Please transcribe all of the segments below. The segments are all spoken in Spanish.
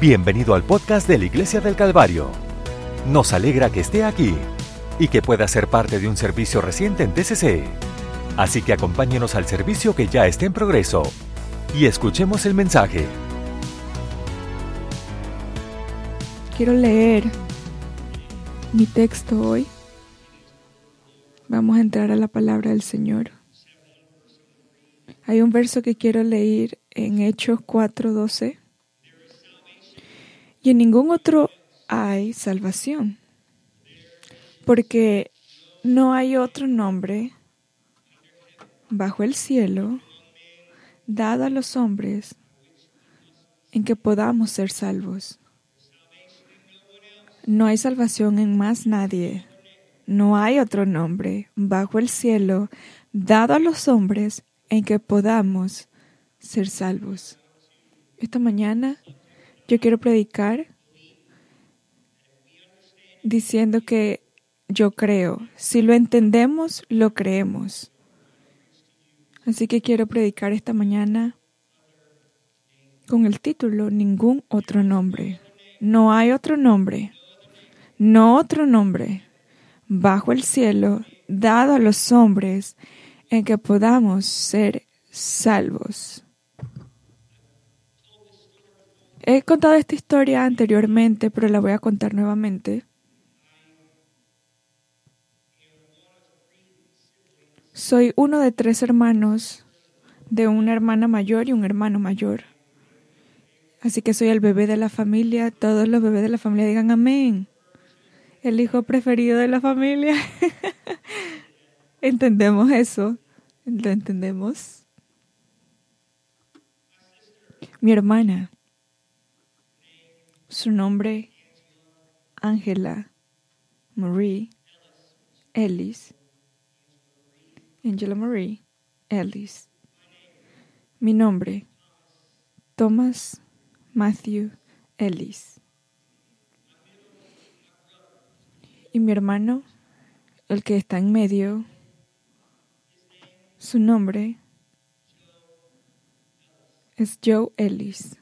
Bienvenido al podcast de la Iglesia del Calvario. Nos alegra que esté aquí y que pueda ser parte de un servicio reciente en TCC. Así que acompáñenos al servicio que ya está en progreso y escuchemos el mensaje. Quiero leer mi texto hoy. Vamos a entrar a la palabra del Señor. Hay un verso que quiero leer en Hechos 4:12. Y en ningún otro hay salvación, porque no hay otro nombre bajo el cielo dado a los hombres en que podamos ser salvos. No hay salvación en más nadie. No hay otro nombre bajo el cielo dado a los hombres en que podamos ser salvos. Esta mañana yo quiero predicar diciendo que yo creo. Si lo entendemos, lo creemos. Así que quiero predicar esta mañana con el título Ningún otro nombre. No hay otro nombre. No otro nombre bajo el cielo dado a los hombres en que podamos ser salvos. He contado esta historia anteriormente, pero la voy a contar nuevamente. Soy uno de tres hermanos, de una hermana mayor y un hermano mayor. Así que soy el bebé de la familia. Todos los bebés de la familia digan amén. El hijo preferido de la familia. ¿Entendemos eso? ¿Lo entendemos? Mi hermana su nombre, Angela Marie Ellis. Angela Marie Ellis. Mi nombre, Thomas Matthew Ellis. Y mi hermano, el que está en medio, su nombre es Joe Ellis.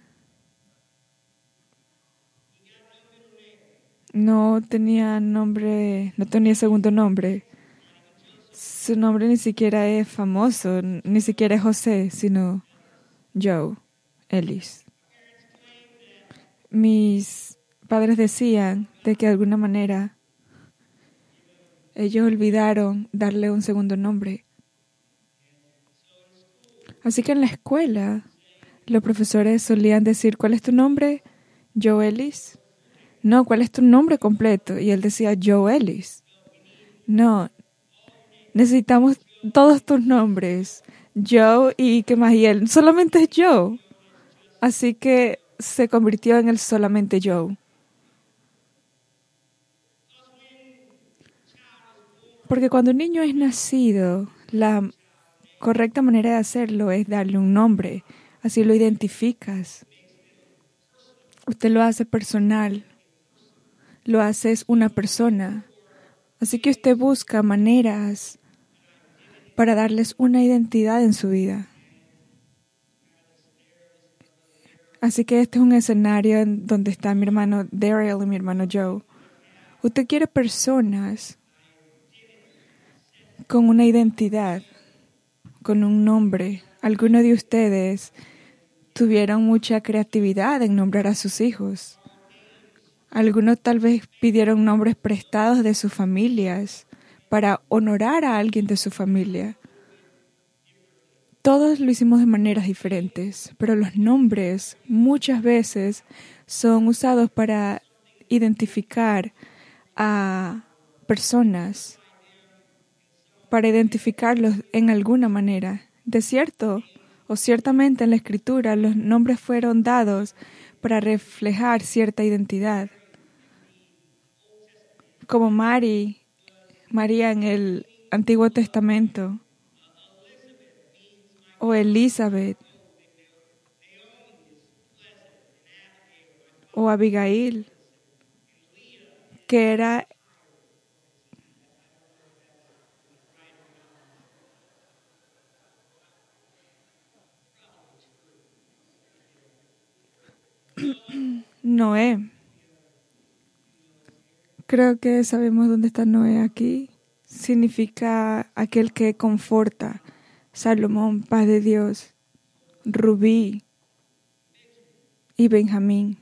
No tenía nombre, no tenía segundo nombre. Su nombre ni siquiera es famoso, ni siquiera es José, sino Joe Ellis. Mis padres decían de que de alguna manera ellos olvidaron darle un segundo nombre. Así que en la escuela los profesores solían decir, ¿cuál es tu nombre? Joe Ellis no, ¿cuál es tu nombre completo? Y él decía, Joe Ellis. No, necesitamos todos tus nombres. Joe y qué más, y él solamente es Joe. Así que se convirtió en el solamente Joe. Porque cuando un niño es nacido, la correcta manera de hacerlo es darle un nombre. Así lo identificas. Usted lo hace personal lo haces una persona. Así que usted busca maneras para darles una identidad en su vida. Así que este es un escenario en donde está mi hermano Daryl y mi hermano Joe. Usted quiere personas con una identidad, con un nombre. Algunos de ustedes tuvieron mucha creatividad en nombrar a sus hijos. Algunos tal vez pidieron nombres prestados de sus familias para honorar a alguien de su familia. Todos lo hicimos de maneras diferentes, pero los nombres muchas veces son usados para identificar a personas, para identificarlos en alguna manera. De cierto, o ciertamente en la escritura, los nombres fueron dados para reflejar cierta identidad como Mari, María en el Antiguo Testamento, o Elizabeth, o Abigail, que era Noé. Creo que sabemos dónde está Noé aquí. Significa aquel que conforta. Salomón, paz de Dios. Rubí y Benjamín.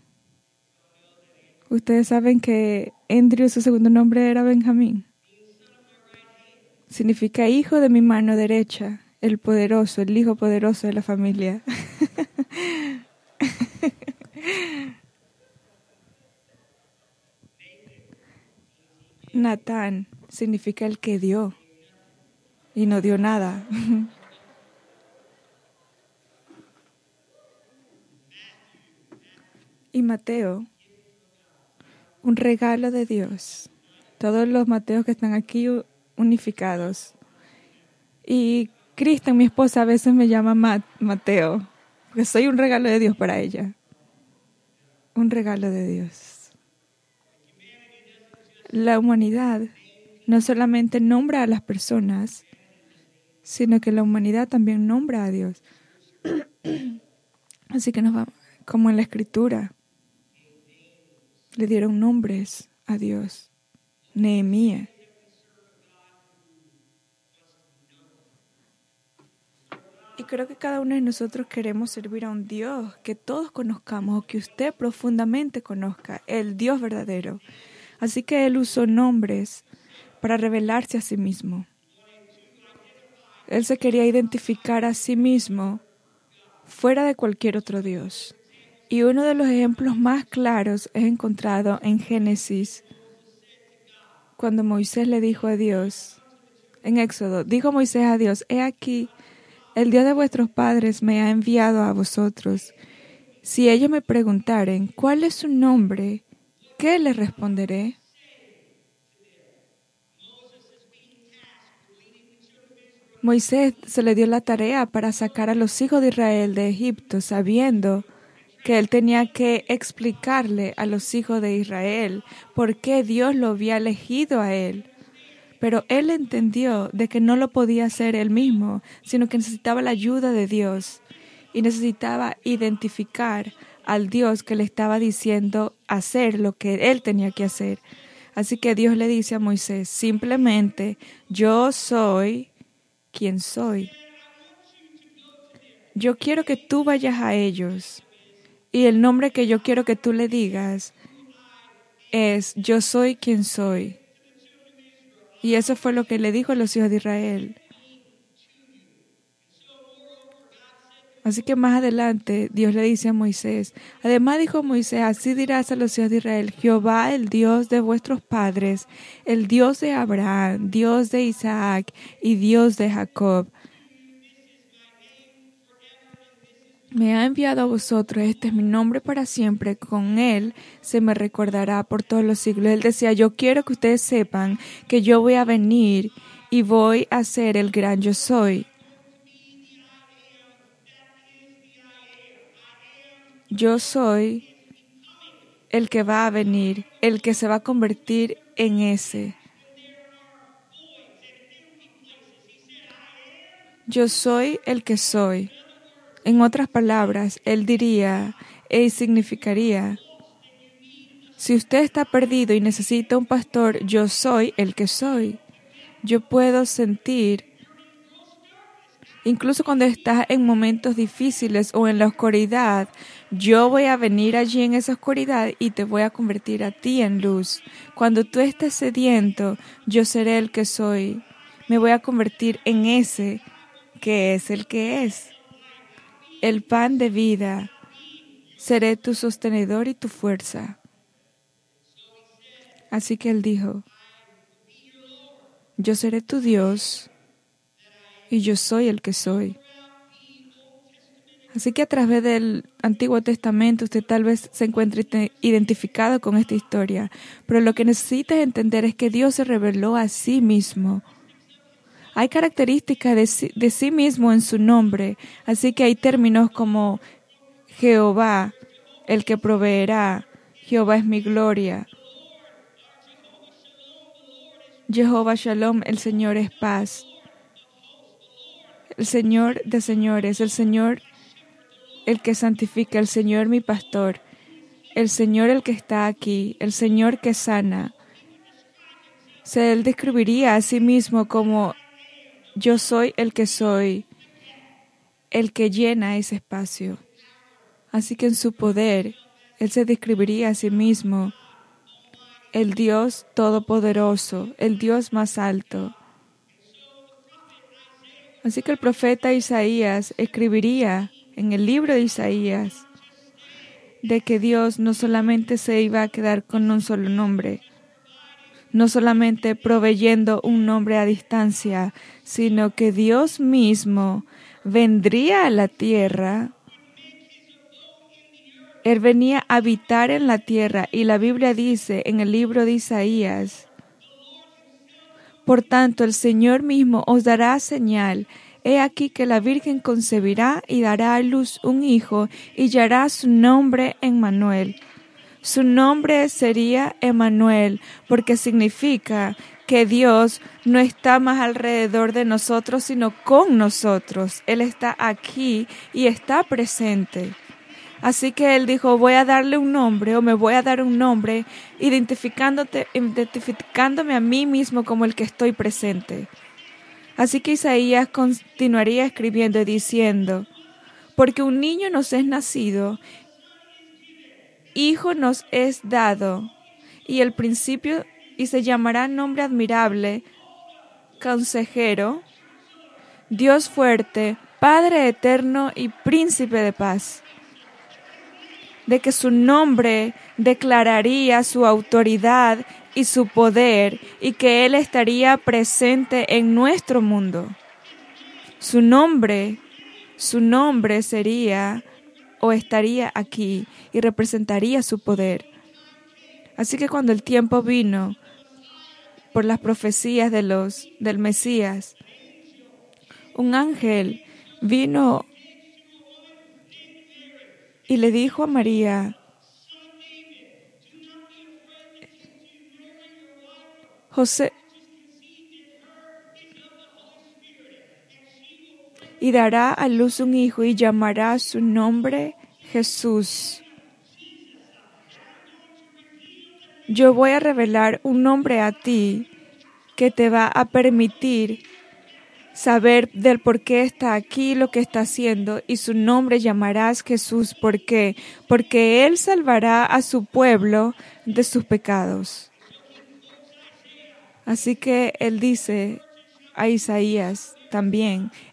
Ustedes saben que Andrew, su segundo nombre era Benjamín. Significa hijo de mi mano derecha, el poderoso, el hijo poderoso de la familia. Natán significa el que dio y no dio nada. y Mateo, un regalo de Dios. Todos los Mateos que están aquí unificados. Y Kristen, mi esposa, a veces me llama Mateo, porque soy un regalo de Dios para ella. Un regalo de Dios. La humanidad no solamente nombra a las personas, sino que la humanidad también nombra a Dios. Así que nos vamos, como en la escritura, le dieron nombres a Dios. Nehemías Y creo que cada uno de nosotros queremos servir a un Dios que todos conozcamos o que usted profundamente conozca, el Dios verdadero. Así que Él usó nombres para revelarse a sí mismo. Él se quería identificar a sí mismo fuera de cualquier otro Dios. Y uno de los ejemplos más claros es encontrado en Génesis, cuando Moisés le dijo a Dios, en Éxodo, dijo Moisés a Dios, he aquí, el Dios de vuestros padres me ha enviado a vosotros. Si ellos me preguntaren, ¿cuál es su nombre? ¿Qué les responderé? Moisés se le dio la tarea para sacar a los hijos de Israel de Egipto, sabiendo que él tenía que explicarle a los hijos de Israel por qué Dios lo había elegido a él. Pero él entendió de que no lo podía hacer él mismo, sino que necesitaba la ayuda de Dios y necesitaba identificar al Dios que le estaba diciendo hacer lo que él tenía que hacer. Así que Dios le dice a Moisés, simplemente, yo soy quien soy. Yo quiero que tú vayas a ellos y el nombre que yo quiero que tú le digas es yo soy quien soy. Y eso fue lo que le dijo a los hijos de Israel. Así que más adelante Dios le dice a Moisés, además dijo Moisés, así dirás a los hijos de Israel, Jehová el Dios de vuestros padres, el Dios de Abraham, Dios de Isaac y Dios de Jacob, Me ha enviado a vosotros, este es mi nombre para siempre, con él se me recordará por todos los siglos. Él decía, yo quiero que ustedes sepan que yo voy a venir y voy a ser el gran yo soy. Yo soy el que va a venir, el que se va a convertir en ese. Yo soy el que soy. En otras palabras, él diría y significaría, si usted está perdido y necesita un pastor, yo soy el que soy. Yo puedo sentir, incluso cuando estás en momentos difíciles o en la oscuridad, yo voy a venir allí en esa oscuridad y te voy a convertir a ti en luz. Cuando tú estés sediento, yo seré el que soy. Me voy a convertir en ese que es el que es el pan de vida. Seré tu sostenedor y tu fuerza. Así que él dijo, yo seré tu Dios y yo soy el que soy. Así que a través del Antiguo Testamento usted tal vez se encuentre identificado con esta historia, pero lo que necesita entender es que Dios se reveló a sí mismo hay características de sí, mismo en su nombre, así que hay términos como Jehová, el que proveerá, Jehová es mi gloria. Jehová Shalom, el Señor es paz. El Señor de señores, el Señor el que santifica, el Señor mi pastor. el Señor el que está aquí, el Señor que sana. Se él describiría a sí mismo como yo soy el que soy, el que llena ese espacio. Así que en su poder, Él se describiría a sí mismo el Dios todopoderoso, el Dios más alto. Así que el profeta Isaías escribiría en el libro de Isaías de que Dios no solamente se iba a quedar con un solo nombre, no solamente proveyendo un nombre a distancia, sino que Dios mismo vendría a la tierra. Él venía a habitar en la tierra y la Biblia dice en el libro de Isaías, Por tanto el Señor mismo os dará señal. He aquí que la Virgen concebirá y dará a luz un hijo y llamará su nombre Emmanuel. Su nombre sería Emmanuel porque significa que Dios no está más alrededor de nosotros, sino con nosotros. Él está aquí y está presente. Así que él dijo, voy a darle un nombre o me voy a dar un nombre identificándote, identificándome a mí mismo como el que estoy presente. Así que Isaías continuaría escribiendo y diciendo, porque un niño nos es nacido, hijo nos es dado, y el principio, y se llamará nombre admirable, consejero, Dios fuerte, Padre eterno y príncipe de paz de que su nombre declararía su autoridad y su poder y que Él estaría presente en nuestro mundo. Su nombre, su nombre sería o estaría aquí y representaría su poder. Así que cuando el tiempo vino por las profecías de los del Mesías, un ángel vino y le dijo a María, José, y dará a luz un hijo y llamará su nombre Jesús. Yo voy a revelar un nombre a ti que te va a permitir saber del por qué está aquí, lo que está haciendo, y su nombre llamarás Jesús. ¿Por qué? Porque Él salvará a su pueblo de sus pecados. Así que Él dice a Isaías, también.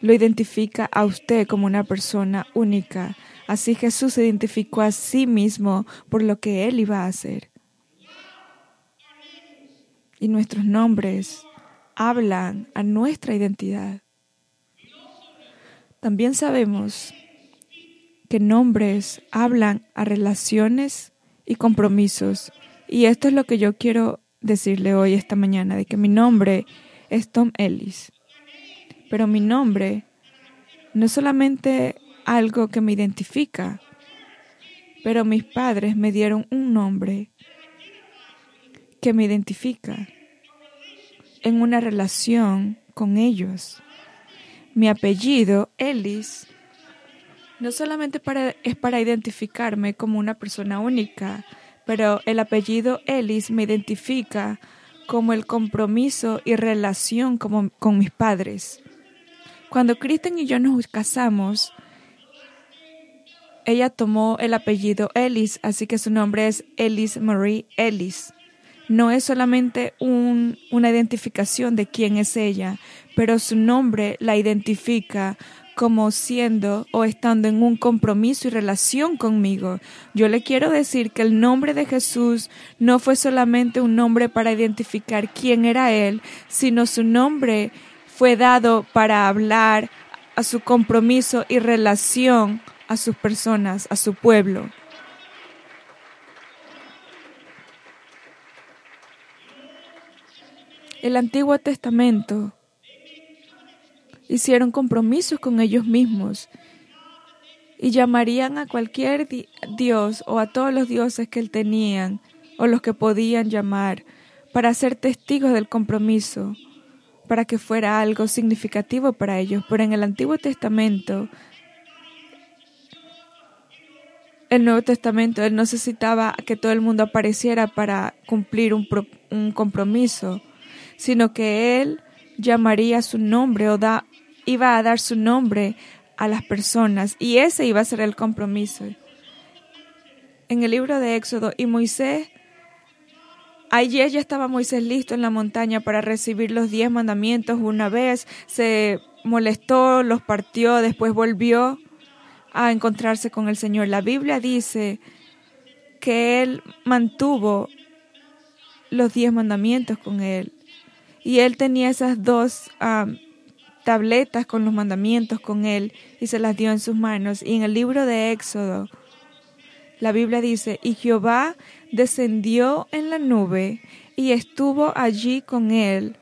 lo identifica a usted como una persona única. Así Jesús se identificó a sí mismo por lo que Él iba a hacer. Y nuestros nombres hablan a nuestra identidad. También sabemos que nombres hablan a relaciones y compromisos. Y esto es lo que yo quiero decirle hoy, esta mañana, de que mi nombre es Tom Ellis. Pero mi nombre no es solamente algo que me identifica, pero mis padres me dieron un nombre que me identifica en una relación con ellos. Mi apellido, Ellis, no solamente para, es para identificarme como una persona única, pero el apellido Ellis me identifica como el compromiso y relación como, con mis padres. Cuando Kristen y yo nos casamos, ella tomó el apellido Ellis, así que su nombre es Ellis Marie Ellis. No es solamente una identificación de quién es ella, pero su nombre la identifica como siendo o estando en un compromiso y relación conmigo. Yo le quiero decir que el nombre de Jesús no fue solamente un nombre para identificar quién era Él, sino su nombre fue dado para hablar a su compromiso y relación a sus personas, a su pueblo. El Antiguo Testamento hicieron compromisos con ellos mismos y llamarían a cualquier dios o a todos los dioses que él tenían o los que podían llamar para ser testigos del compromiso para que fuera algo significativo para ellos. Pero en el Antiguo Testamento, el Nuevo Testamento, él necesitaba que todo el mundo apareciera para cumplir un, un compromiso, sino que él llamaría su nombre o da, iba a dar su nombre a las personas y ese iba a ser el compromiso. En el libro de Éxodo, y Moisés, ayer ya estaba Moisés listo en la montaña para recibir los diez mandamientos. Una vez se molestó, los partió, después volvió a encontrarse con el Señor. La Biblia dice que él mantuvo los diez mandamientos con él. Y él tenía esas dos ah, tabletas con los mandamientos con él y se las dio en sus manos. Y en el libro de Éxodo, la Biblia dice, y Jehová descendió en la nube y estuvo allí con él.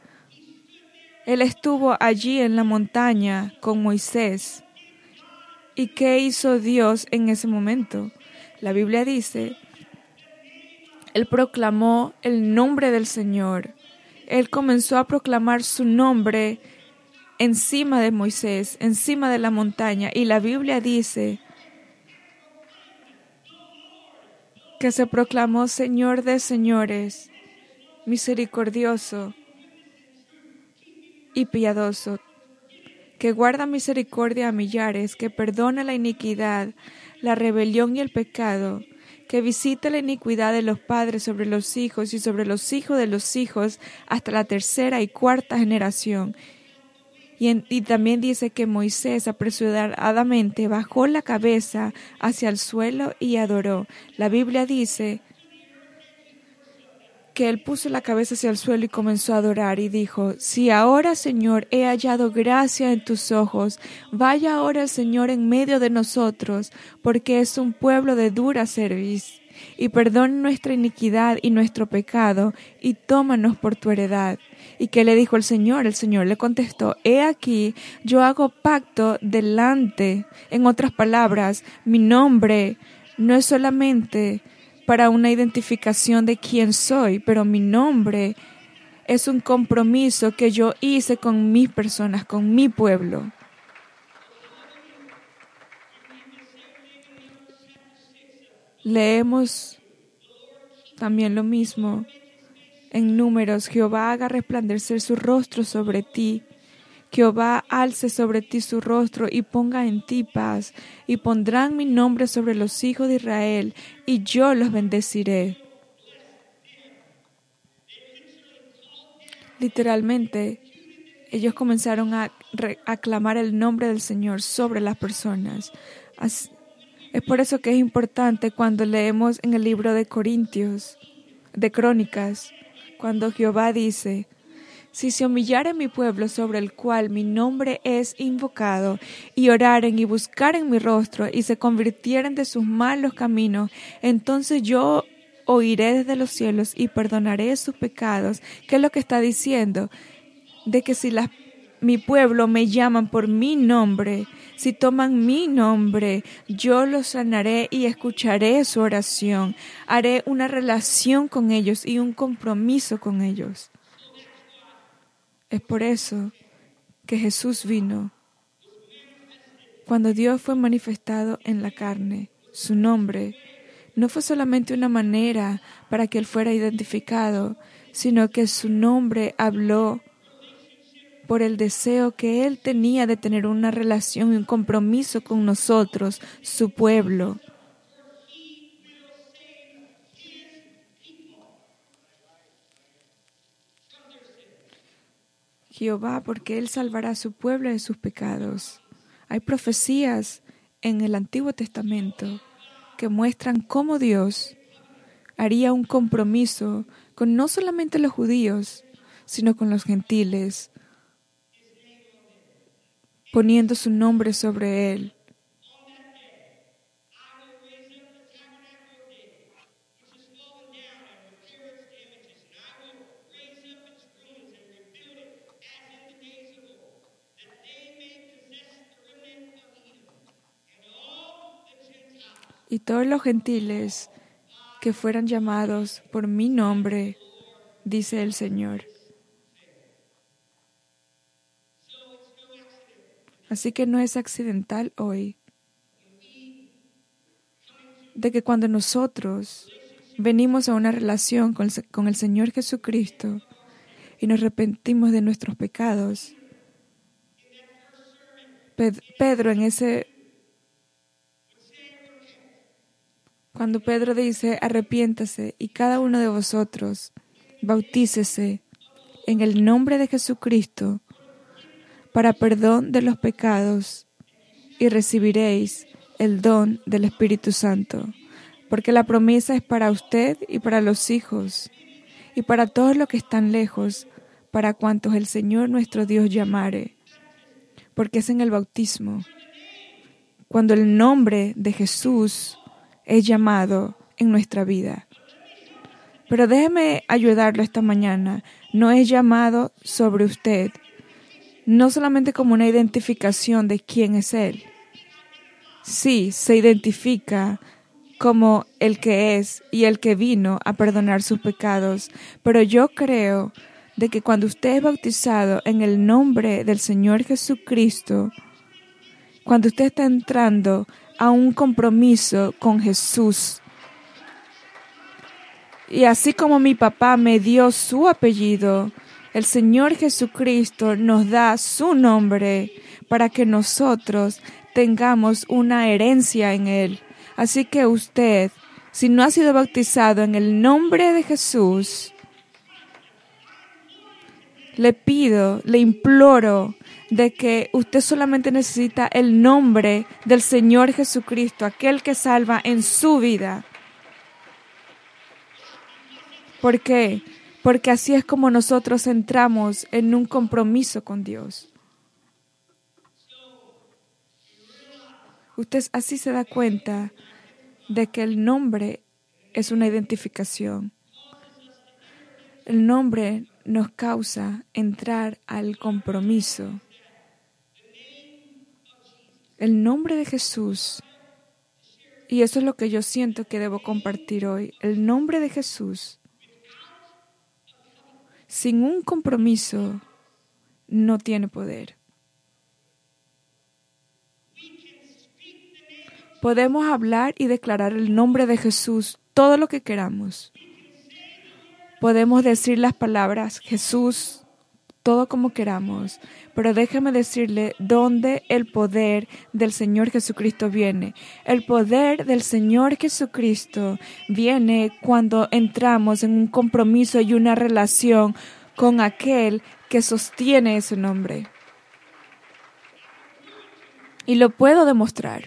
Él estuvo allí en la montaña con Moisés. ¿Y qué hizo Dios en ese momento? La Biblia dice, Él proclamó el nombre del Señor. Él comenzó a proclamar su nombre encima de Moisés, encima de la montaña. Y la Biblia dice que se proclamó Señor de señores, misericordioso y piadoso, que guarda misericordia a millares, que perdona la iniquidad, la rebelión y el pecado, que visita la iniquidad de los padres sobre los hijos y sobre los hijos de los hijos hasta la tercera y cuarta generación y, también dice que Moisés apresuradamente bajó la cabeza hacia el suelo y adoró. La Biblia dice que él puso la cabeza hacia el suelo y comenzó a adorar y dijo, si ahora Señor he hallado gracia en tus ojos, vaya ahora el Señor en medio de nosotros, porque es un pueblo de dura cerviz, y perdona nuestra iniquidad y nuestro pecado, y tómanos por tu heredad. ¿Y qué le dijo el Señor? El Señor le contestó, he aquí, yo hago pacto delante. En otras palabras, mi nombre no es solamente para una identificación de quién soy, pero mi nombre es un compromiso que yo hice con mis personas, con mi pueblo. Leemos también lo mismo en números, Jehová haga resplandecer su rostro sobre ti. Jehová alce sobre ti su rostro y ponga en ti paz, y pondrán mi nombre sobre los hijos de Israel, y yo los bendeciré. Literalmente, ellos comenzaron a aclamar el nombre del Señor sobre las personas. Es por eso que es importante cuando leemos en el libro de Corintios, de Crónicas, cuando Jehová dice, si se humillare mi pueblo sobre el cual mi nombre es invocado, y oraren y buscaren mi rostro, y se convirtieren de sus malos caminos, entonces yo oiré desde los cielos y perdonaré sus pecados. ¿Qué es lo que está diciendo? De que si mi pueblo me llaman por mi nombre, si toman mi nombre, yo los sanaré y escucharé su oración. Haré una relación con ellos y un compromiso con ellos. Es por eso que Jesús vino. Cuando Dios fue manifestado en la carne, su nombre no fue solamente una manera para que Él fuera identificado, sino que su nombre habló por el deseo que Él tenía de tener una relación y un compromiso con nosotros, su pueblo. Jehová, porque Él salvará a su pueblo de sus pecados. Hay profecías en el Antiguo Testamento que muestran cómo Dios haría un compromiso con no solamente los judíos, sino con los gentiles, poniendo su nombre sobre él. y todos los gentiles que fueran llamados por mi nombre, dice el Señor. Así que no es accidental hoy. De que cuando nosotros venimos a una relación con el, Señor Jesucristo y nos arrepentimos de nuestros pecados, Pedro en ese Cuando Pedro dice, arrepiéntase y cada uno de vosotros bautícese en el nombre de Jesucristo para perdón de los pecados y recibiréis el don del Espíritu Santo, porque la promesa es para usted y para los hijos y para todos los que están lejos, para cuantos el Señor nuestro Dios llamare, porque es en el bautismo, cuando el nombre de Jesús es llamado en nuestra vida. Pero déjeme ayudarlo esta mañana. No es llamado sobre usted, no solamente como una identificación de quién es Él. Sí, se identifica como el que es y el que vino a perdonar sus pecados, pero yo creo de que cuando usted es bautizado en el nombre del Señor Jesucristo, cuando usted está entrando a un compromiso con Jesús. Y así como mi papá me dio su apellido, el Señor Jesucristo nos da su nombre para que nosotros tengamos una herencia en Él. Así que usted, si no ha sido bautizado en el nombre de Jesús, le pido, le imploro de que usted solamente necesita el nombre del Señor Jesucristo, aquel que salva en su vida. ¿Por qué? Porque así es como nosotros entramos en un compromiso con Dios. Usted así se da cuenta de que el nombre es una identificación. El nombre nos causa entrar al compromiso. El nombre de Jesús, y eso es lo que yo siento que debo compartir hoy, el nombre de Jesús, sin un compromiso, no tiene poder. Podemos hablar y declarar el nombre de Jesús todo lo que queramos. Podemos decir las palabras Jesús, todo como queramos, pero déjame decirle dónde el poder del Señor Jesucristo viene. El poder del Señor Jesucristo viene cuando entramos en un compromiso y una relación con aquel que sostiene ese nombre. Y lo puedo demostrar.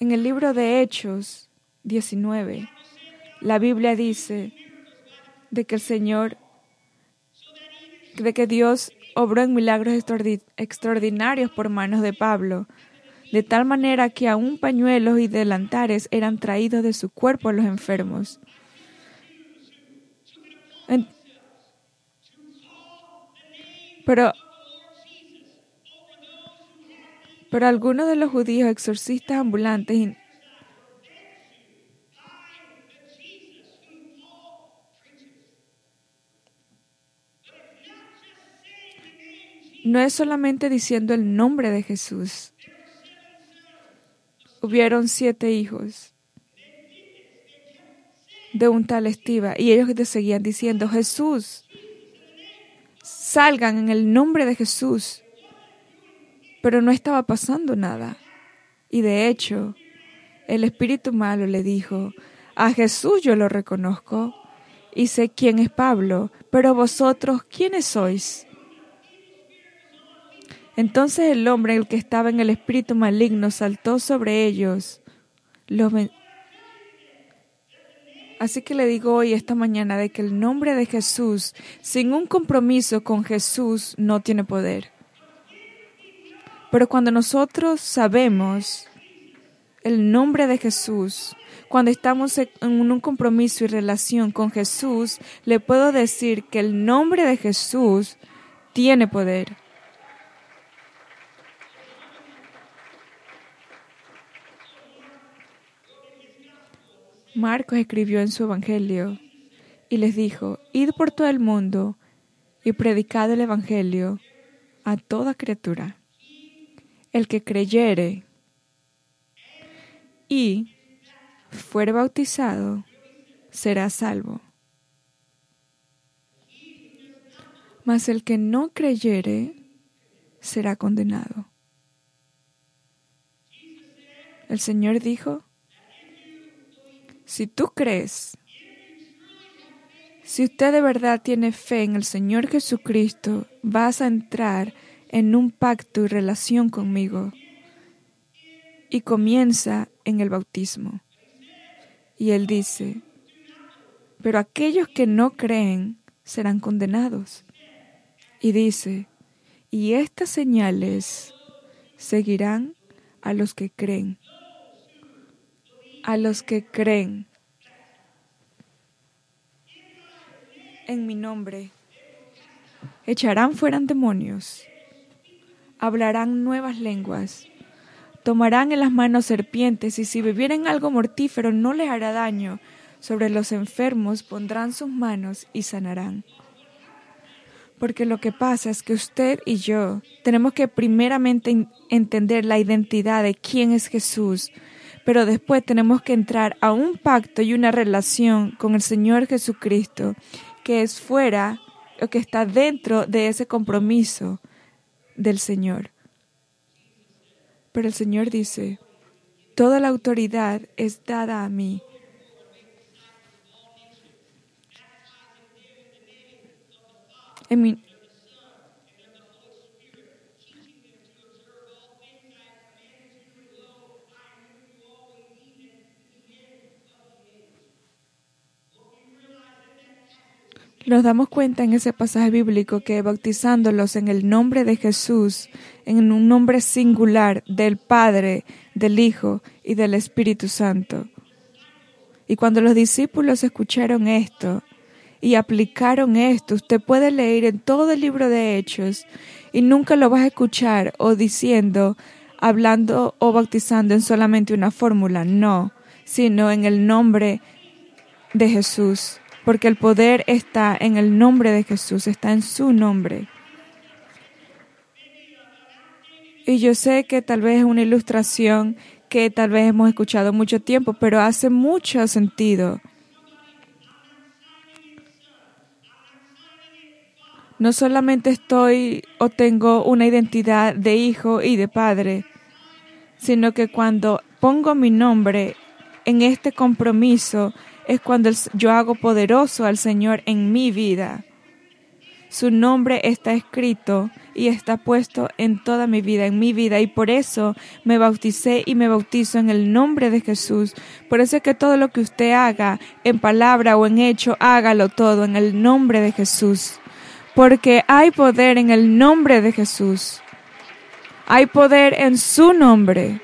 En el libro de Hechos 19, la Biblia dice de que el Señor de que Dios obró en milagros extraordinarios por manos de Pablo, de tal manera que aún pañuelos y delantares eran traídos de su cuerpo a los enfermos. pero, pero algunos de los judíos exorcistas ambulantes no es solamente diciendo el nombre de Jesús. Hubieron siete hijos de un tal Estiva y ellos te seguían diciendo, Jesús, salgan en el nombre de Jesús. Pero no estaba pasando nada. Y de hecho, el espíritu malo le dijo, a Jesús yo lo reconozco y sé quién es Pablo, pero vosotros, ¿quiénes sois? Entonces el hombre, el que estaba en el espíritu maligno, saltó sobre ellos. Así que le digo hoy, esta mañana, de que el nombre de Jesús, sin un compromiso con Jesús, no tiene poder. Pero cuando nosotros sabemos el nombre de Jesús, cuando estamos en un compromiso y relación con Jesús, le puedo decir que el nombre de Jesús tiene poder. Marcos escribió en su Evangelio y les dijo, id por todo el mundo y predicad el Evangelio a toda criatura. El que creyere y fuere bautizado será salvo. Mas el que no creyere será condenado. El Señor dijo, si tú crees, si usted de verdad tiene fe en el Señor Jesucristo, vas a entrar en un pacto y relación conmigo. Y comienza en el bautismo. Y él dice, pero aquellos que no creen serán condenados. Y dice, y estas señales seguirán a los que creen. A los que creen. En mi nombre. Echarán fuera demonios. Hablarán nuevas lenguas. Tomarán en las manos serpientes y si bebieren algo mortífero no les hará daño. Sobre los enfermos pondrán sus manos y sanarán. Porque lo que pasa es que usted y yo tenemos que primeramente entender la identidad de quién es Jesús, pero después tenemos que entrar a un pacto y una relación con el Señor Jesucristo que es fuera o que está dentro de ese compromiso del Señor. Pero el Señor dice, toda la autoridad es dada a mí Nos damos cuenta en ese pasaje bíblico que bautizándolos en el nombre de Jesús, en un nombre singular del Padre, del Hijo y del Espíritu Santo. Y cuando los discípulos escucharon esto, y aplicaron esto. Usted puede leer en todo el libro de Hechos y nunca lo vas a escuchar o diciendo, hablando o bautizando en solamente una fórmula, no, sino en el nombre de Jesús, porque el poder está en el nombre de Jesús, está en su nombre. Y yo sé que tal vez es una ilustración que tal vez hemos escuchado mucho tiempo, pero hace mucho sentido. No solamente estoy o tengo una identidad de hijo y de padre, sino que cuando pongo mi nombre en este compromiso es cuando yo hago poderoso al Señor en mi vida. Su nombre está escrito y está puesto en toda mi vida, en mi vida, y por eso me bauticé y me bautizo en el nombre de Jesús. Por eso es que todo lo que usted haga, en palabra o en hecho, hágalo todo en el nombre de Jesús porque hay poder en el nombre de Jesús. Hay poder en su nombre.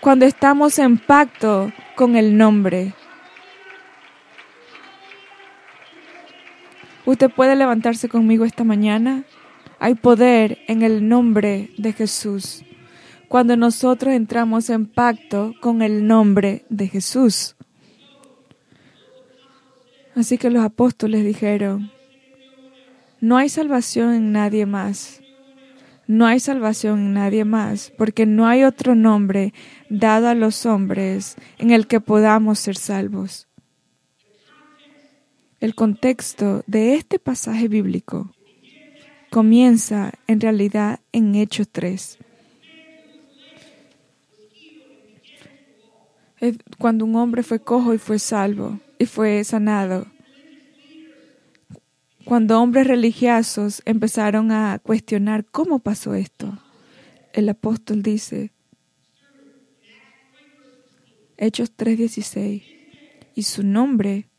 Cuando estamos en pacto con el nombre. Usted puede levantarse conmigo esta mañana. Hay poder en el nombre de Jesús. Cuando nosotros entramos en pacto con el nombre de Jesús. Así que los apóstoles dijeron, no hay salvación en nadie más. No hay salvación en nadie más, porque no hay otro nombre dado a los hombres en el que podamos ser salvos. El contexto de este pasaje bíblico comienza en realidad en Hechos 3. Cuando un hombre fue cojo y fue salvo y fue sanado cuando hombres religiosos empezaron a cuestionar cómo pasó esto, el apóstol dice, Hechos 3:16, y su nombre,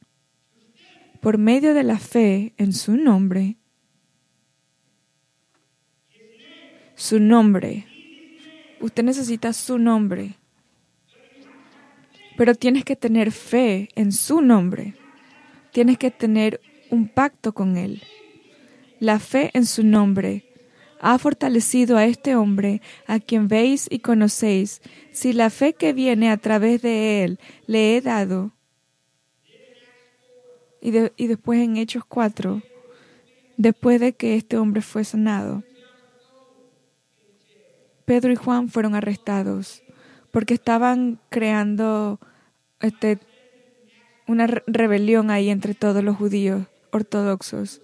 por medio de la fe en su nombre, su nombre, usted necesita su nombre, pero tienes que tener fe en su nombre, tienes que tener un pacto con Él. La fe en su nombre ha fortalecido a este hombre, a quien veis y conocéis, si la fe que viene a través de él le he dado. Y, después en Hechos 4, después de que este hombre fue sanado, Pedro y Juan fueron arrestados porque estaban creando este, una rebelión ahí entre todos los judíos ortodoxos.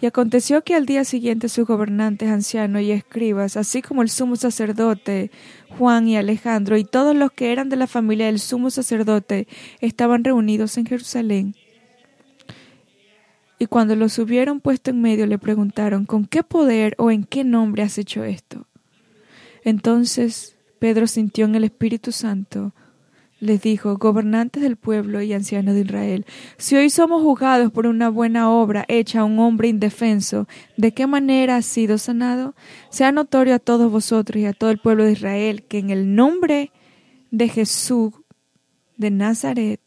Y aconteció que al día siguiente sus gobernantes, ancianos y escribas, así como el sumo sacerdote Juan y Alejandro y todos los que eran de la familia del sumo sacerdote, estaban reunidos en Jerusalén. Y cuando los hubieron puesto en medio, le preguntaron, ¿con qué poder o en qué nombre has hecho esto? Entonces Pedro sintió en el Espíritu Santo les dijo, gobernantes del pueblo y ancianos de Israel, si hoy somos juzgados por una buena obra hecha a un hombre indefenso, ¿de qué manera ha sido sanado? Sea notorio a todos vosotros y a todo el pueblo de Israel que en el nombre de Jesús de Nazaret,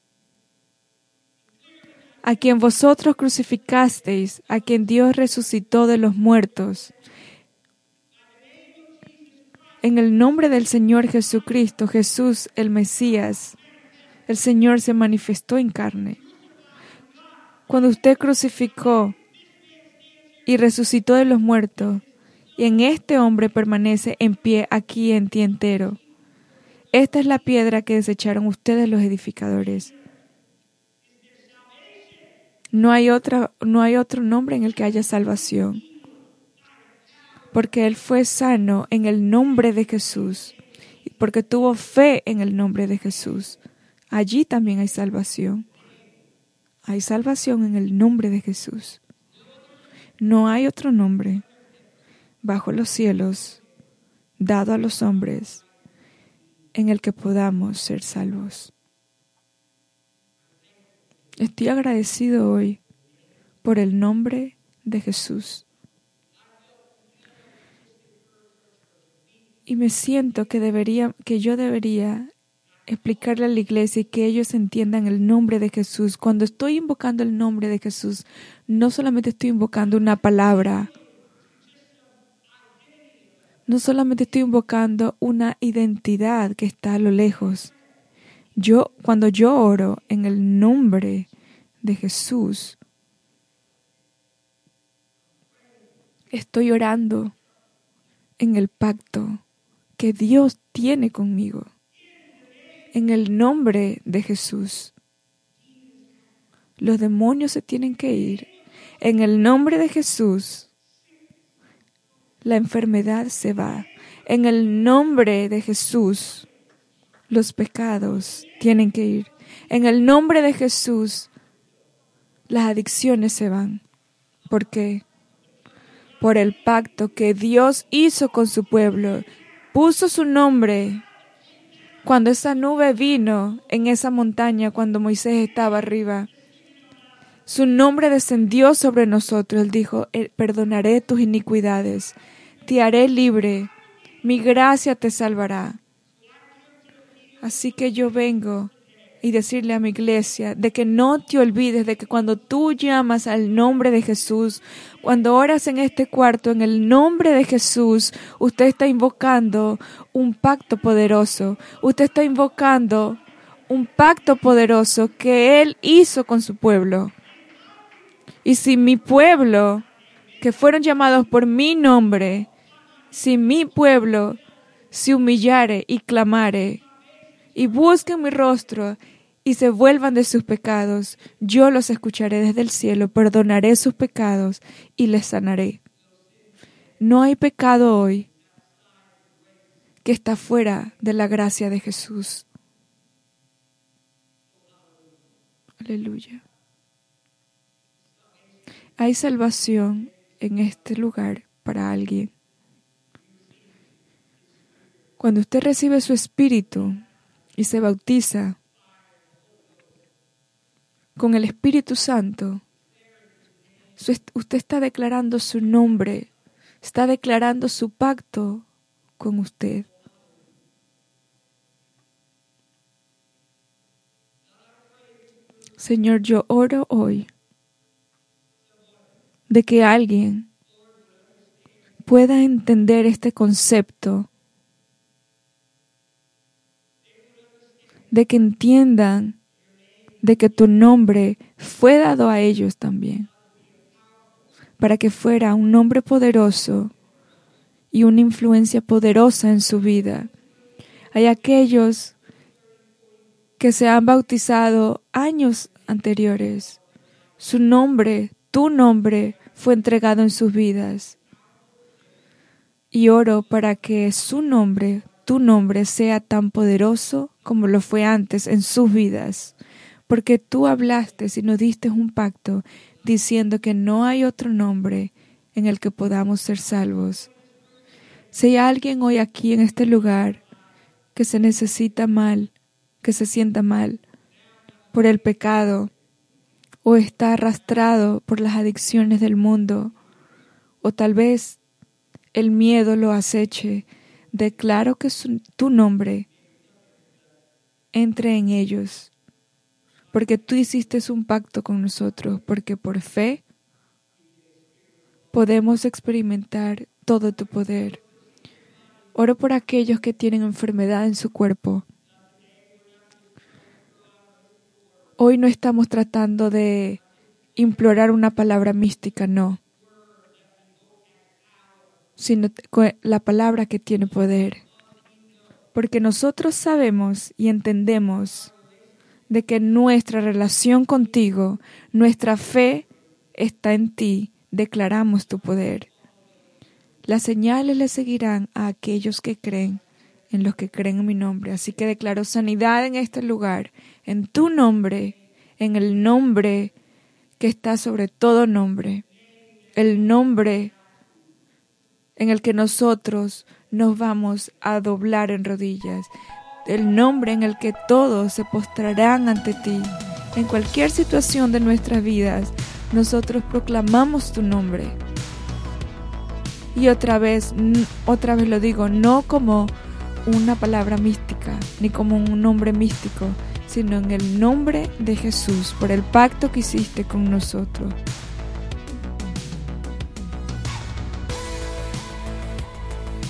a quien vosotros crucificasteis, a quien Dios resucitó de los muertos, en el nombre del Señor Jesucristo, Jesús el Mesías, el Señor se manifestó en carne. Cuando usted crucificó y resucitó de los muertos, y en este hombre permanece en pie aquí en ti entero. Esta es la piedra que desecharon ustedes los edificadores. No hay, otra, no hay otro nombre en el que haya salvación porque él fue sano en el nombre de Jesús, porque tuvo fe en el nombre de Jesús. Allí también hay salvación. Hay salvación en el nombre de Jesús. No hay otro nombre bajo los cielos dado a los hombres en el que podamos ser salvos. Estoy agradecido hoy por el nombre de Jesús. y me siento que debería, que yo debería explicarle a la iglesia y que ellos entiendan el nombre de Jesús. Cuando estoy invocando el nombre de Jesús, no solamente estoy invocando una palabra, no solamente estoy invocando una identidad que está a lo lejos. Yo, cuando yo oro en el nombre de Jesús, estoy orando en el pacto que Dios tiene conmigo. En el nombre de Jesús. Los demonios se tienen que ir. En el nombre de Jesús. La enfermedad se va. En el nombre de Jesús. Los pecados tienen que ir. En el nombre de Jesús. Las adicciones se van. ¿Por qué? Por el pacto que Dios hizo con su pueblo puso su nombre cuando esa nube vino en esa montaña, cuando Moisés estaba arriba. Su nombre descendió sobre nosotros. Él dijo, eh, perdonaré tus iniquidades, te haré libre, mi gracia te salvará. Así que yo vengo y decirle a mi iglesia de que no te olvides de que cuando tú llamas al nombre de Jesús, cuando oras en este cuarto en el nombre de Jesús, usted está invocando un pacto poderoso. Usted está invocando un pacto poderoso que Él hizo con su pueblo. Y si mi pueblo, que fueron llamados por mi nombre, si mi pueblo se humillare y clamare, y busquen mi rostro y se vuelvan de sus pecados, yo los escucharé desde el cielo, perdonaré sus pecados y les sanaré. No hay pecado hoy que está fuera de la gracia de Jesús. Aleluya. Hay salvación en este lugar para alguien. Cuando usted recibe su espíritu y se bautiza, con el Espíritu Santo, usted está declarando su nombre, está declarando su pacto con usted. Señor, yo oro hoy de que alguien pueda entender este concepto, de que entiendan de que tu nombre fue dado a ellos también, para que fuera un nombre poderoso y una influencia poderosa en su vida. Hay aquellos que se han bautizado años anteriores. Su nombre, tu nombre, fue entregado en sus vidas. Y oro para que su nombre, tu nombre, sea tan poderoso como lo fue antes en sus vidas porque tú hablaste y nos diste un pacto diciendo que no hay otro nombre en el que podamos ser salvos. Si hay alguien hoy aquí en este lugar que se necesita mal, que se sienta mal por el pecado, o está arrastrado por las adicciones del mundo, o tal vez el miedo lo aceche, declaro que tu nombre entre en ellos porque tú hiciste un pacto con nosotros, porque por fe podemos experimentar todo tu poder. Oro por aquellos que tienen enfermedad en su cuerpo. Hoy no estamos tratando de implorar una palabra mística, no, sino la palabra que tiene poder. Porque nosotros sabemos y entendemos de que nuestra relación contigo, nuestra fe está en ti, declaramos tu poder. Las señales le seguirán a aquellos que creen, en los que creen en mi nombre. Así que declaro sanidad en este lugar, en tu nombre, en el nombre que está sobre todo nombre, el nombre en el que nosotros nos vamos a doblar en rodillas, el nombre en el que todos se postrarán ante ti. En cualquier situación de nuestras vidas, nosotros proclamamos tu nombre. Y otra vez, otra vez lo digo, no como una palabra mística, ni como un nombre místico, sino en el nombre de Jesús, por el pacto que hiciste con nosotros.